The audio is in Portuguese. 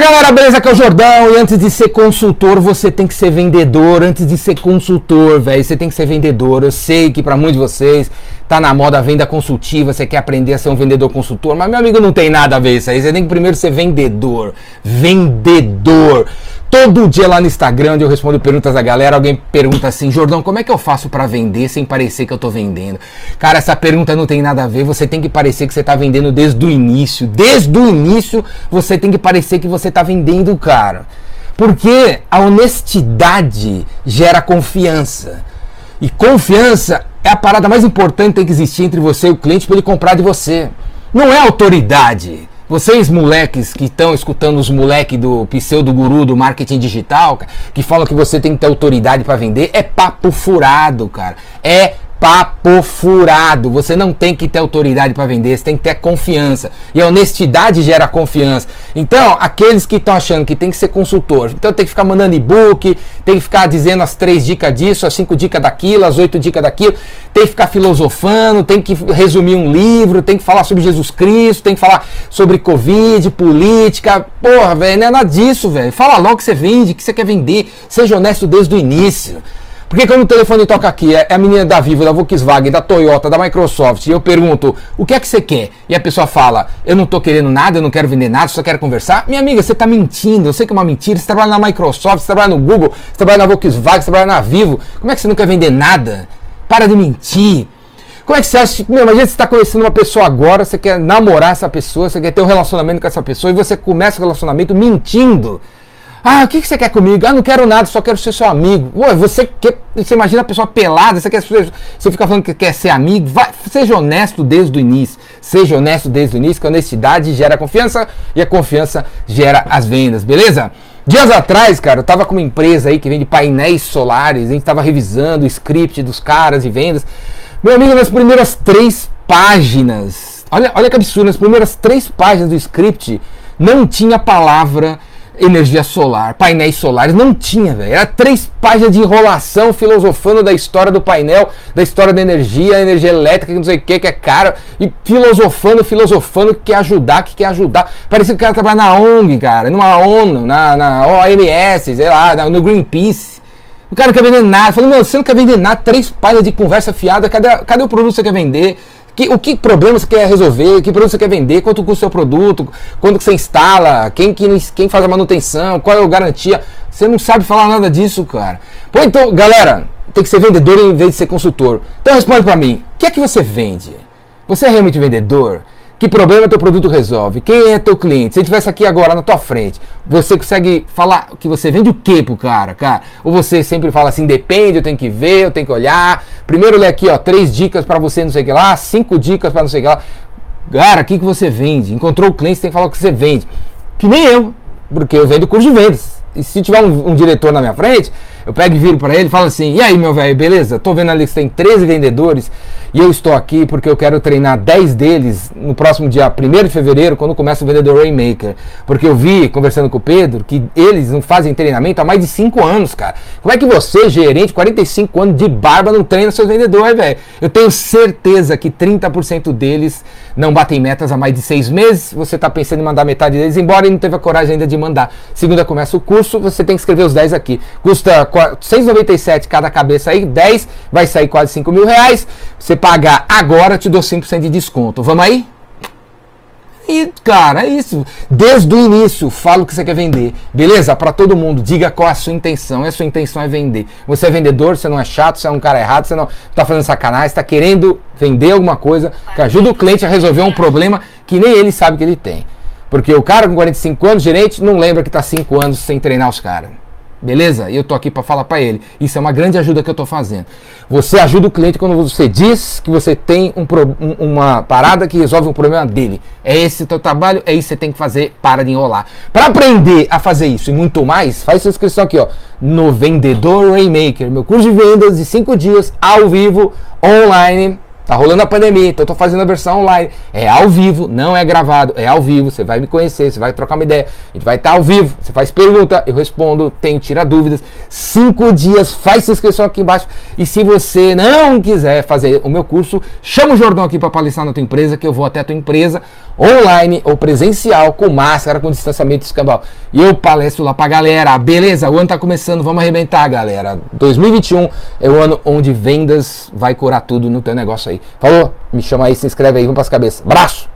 galera, beleza? Aqui é o Jordão. E antes de ser consultor, você tem que ser vendedor. Antes de ser consultor, velho, você tem que ser vendedor. Eu sei que para muitos de vocês tá na moda a venda consultiva, você quer aprender a ser um vendedor consultor, mas meu amigo não tem nada a ver isso aí. Você tem que primeiro ser vendedor. Vendedor. Todo dia lá no Instagram, onde eu respondo perguntas da galera, alguém pergunta assim: Jordão, como é que eu faço para vender sem parecer que eu tô vendendo? Cara, essa pergunta não tem nada a ver. Você tem que parecer que você tá vendendo desde o início. Desde o início, você tem que parecer que você tá vendendo, cara. Porque a honestidade gera confiança. E confiança é a parada mais importante que tem que existir entre você e o cliente para ele comprar de você. Não é autoridade. Vocês, moleques, que estão escutando os moleques do pseudo guru do marketing digital, que falam que você tem que ter autoridade para vender, é papo furado, cara. É papo furado. Você não tem que ter autoridade para vender, você tem que ter confiança. E a honestidade gera confiança. Então, aqueles que estão achando que tem que ser consultor, então tem que ficar mandando e-book, tem que ficar dizendo as três dicas disso, as cinco dicas daquilo, as oito dicas daquilo, tem que ficar filosofando, tem que resumir um livro, tem que falar sobre Jesus Cristo, tem que falar sobre Covid, política. Porra, velho, não é nada disso, velho. Fala logo que você vende, que você quer vender. Seja honesto desde o início. Porque quando o telefone toca aqui, é, é a menina da Vivo, da Volkswagen, da Toyota, da Microsoft, e eu pergunto, o que é que você quer? E a pessoa fala, eu não tô querendo nada, eu não quero vender nada, só quero conversar. Minha amiga, você tá mentindo, eu sei que é uma mentira, você trabalha na Microsoft, você trabalha no Google, você trabalha na Volkswagen, você trabalha na Vivo. Como é que você não quer vender nada? Para de mentir. Como é que você acha? Meu, imagina você está conhecendo uma pessoa agora, você quer namorar essa pessoa, você quer ter um relacionamento com essa pessoa e você começa o relacionamento mentindo. Ah, o que, que você quer comigo? Ah, não quero nada, só quero ser seu amigo. Ué, você quer. Você imagina a pessoa pelada, você quer você fica falando que quer ser amigo. Vai, seja honesto desde o início. Seja honesto desde o início, que a honestidade gera confiança e a confiança gera as vendas, beleza? Dias atrás, cara, eu tava com uma empresa aí que vende painéis solares, a gente tava revisando o script dos caras e vendas. Meu amigo, nas primeiras três páginas, olha, olha que absurdo, nas primeiras três páginas do script não tinha palavra energia solar, painéis solares, não tinha, velho. Era três páginas de enrolação filosofando da história do painel, da história da energia, energia elétrica, que não sei o que, que é caro, e filosofando, filosofando que quer ajudar, que quer ajudar. Parecia que o cara trabalha na ONG, cara, numa ONU, na, na OMS, sei lá, no Greenpeace. O cara não quer vender nada. Falei, meu, você não quer vender nada, três páginas de conversa fiada, cadê, cadê o produto que você quer vender? Que, o que problema você quer resolver? Que produto você quer vender? Quanto custa o seu produto? Quando que você instala? Quem, quem, quem faz a manutenção? Qual é a garantia? Você não sabe falar nada disso, cara. Pô, então, galera, tem que ser vendedor em vez de ser consultor. Então responde para mim, o que é que você vende? Você é realmente vendedor? Que problema teu produto resolve? Quem é teu cliente? Se ele estivesse aqui agora na tua frente, você consegue falar que você vende o que pro cara, cara? Ou você sempre fala assim, depende, eu tenho que ver, eu tenho que olhar. Primeiro lê aqui, ó, três dicas para você não sei o que lá, cinco dicas para não sei o que lá. Cara, o que, que você vende? Encontrou o cliente, tem que falar o que você vende. Que nem eu, porque eu vendo curso de vendas. E se tiver um, um diretor na minha frente, eu pego e viro para ele e falo assim: e aí, meu velho, beleza? Tô vendo ali que tem 13 vendedores e eu estou aqui porque eu quero treinar 10 deles no próximo dia 1 de fevereiro, quando começa o vendedor Rainmaker. Porque eu vi, conversando com o Pedro, que eles não fazem treinamento há mais de 5 anos, cara. Como é que você, gerente, 45 anos de barba, não treina seus vendedores, velho? Eu tenho certeza que 30% deles não batem metas há mais de 6 meses. Você está pensando em mandar metade deles embora e não teve a coragem ainda de mandar. Segunda começa o curso, você tem que escrever os 10 aqui. Custa 6,97 cada cabeça aí, 10 vai sair quase 5 mil reais. Você pagar agora, te dou 5% de desconto. Vamos aí? E, cara, é isso. Desde o início, fala o que você quer vender. Beleza? Para todo mundo, diga qual é a sua intenção. E a sua intenção é vender. Você é vendedor, você não é chato, você é um cara errado, você não está fazendo sacanagem, está querendo vender alguma coisa que ajuda o cliente a resolver um problema que nem ele sabe que ele tem. Porque o cara com 45 anos, gerente, não lembra que está 5 anos sem treinar os caras. Beleza? E eu tô aqui para falar para ele. Isso é uma grande ajuda que eu tô fazendo. Você ajuda o cliente quando você diz que você tem um, uma parada que resolve um problema dele. É esse o teu trabalho, é isso que você tem que fazer, para de enrolar. Para aprender a fazer isso e muito mais, faz sua inscrição aqui, ó, no Vendedor Rainmaker, meu curso de vendas de 5 dias ao vivo, online Tá rolando a pandemia, então eu tô fazendo a versão online. É ao vivo, não é gravado, é ao vivo. Você vai me conhecer, você vai trocar uma ideia. A gente vai estar tá ao vivo. Você faz pergunta, eu respondo, tenho tira dúvidas. Cinco dias, faz sua inscrição aqui embaixo. E se você não quiser fazer o meu curso, chama o Jordão aqui para palestrar na tua empresa, que eu vou até a tua empresa, online ou presencial, com máscara, com distanciamento escambau. E eu palestro lá pra galera. Beleza? O ano tá começando, vamos arrebentar, galera. 2021 é o ano onde vendas vai curar tudo no teu negócio aí. Falou? Me chama aí, se inscreve aí, vamos pras cabeças. Abraço!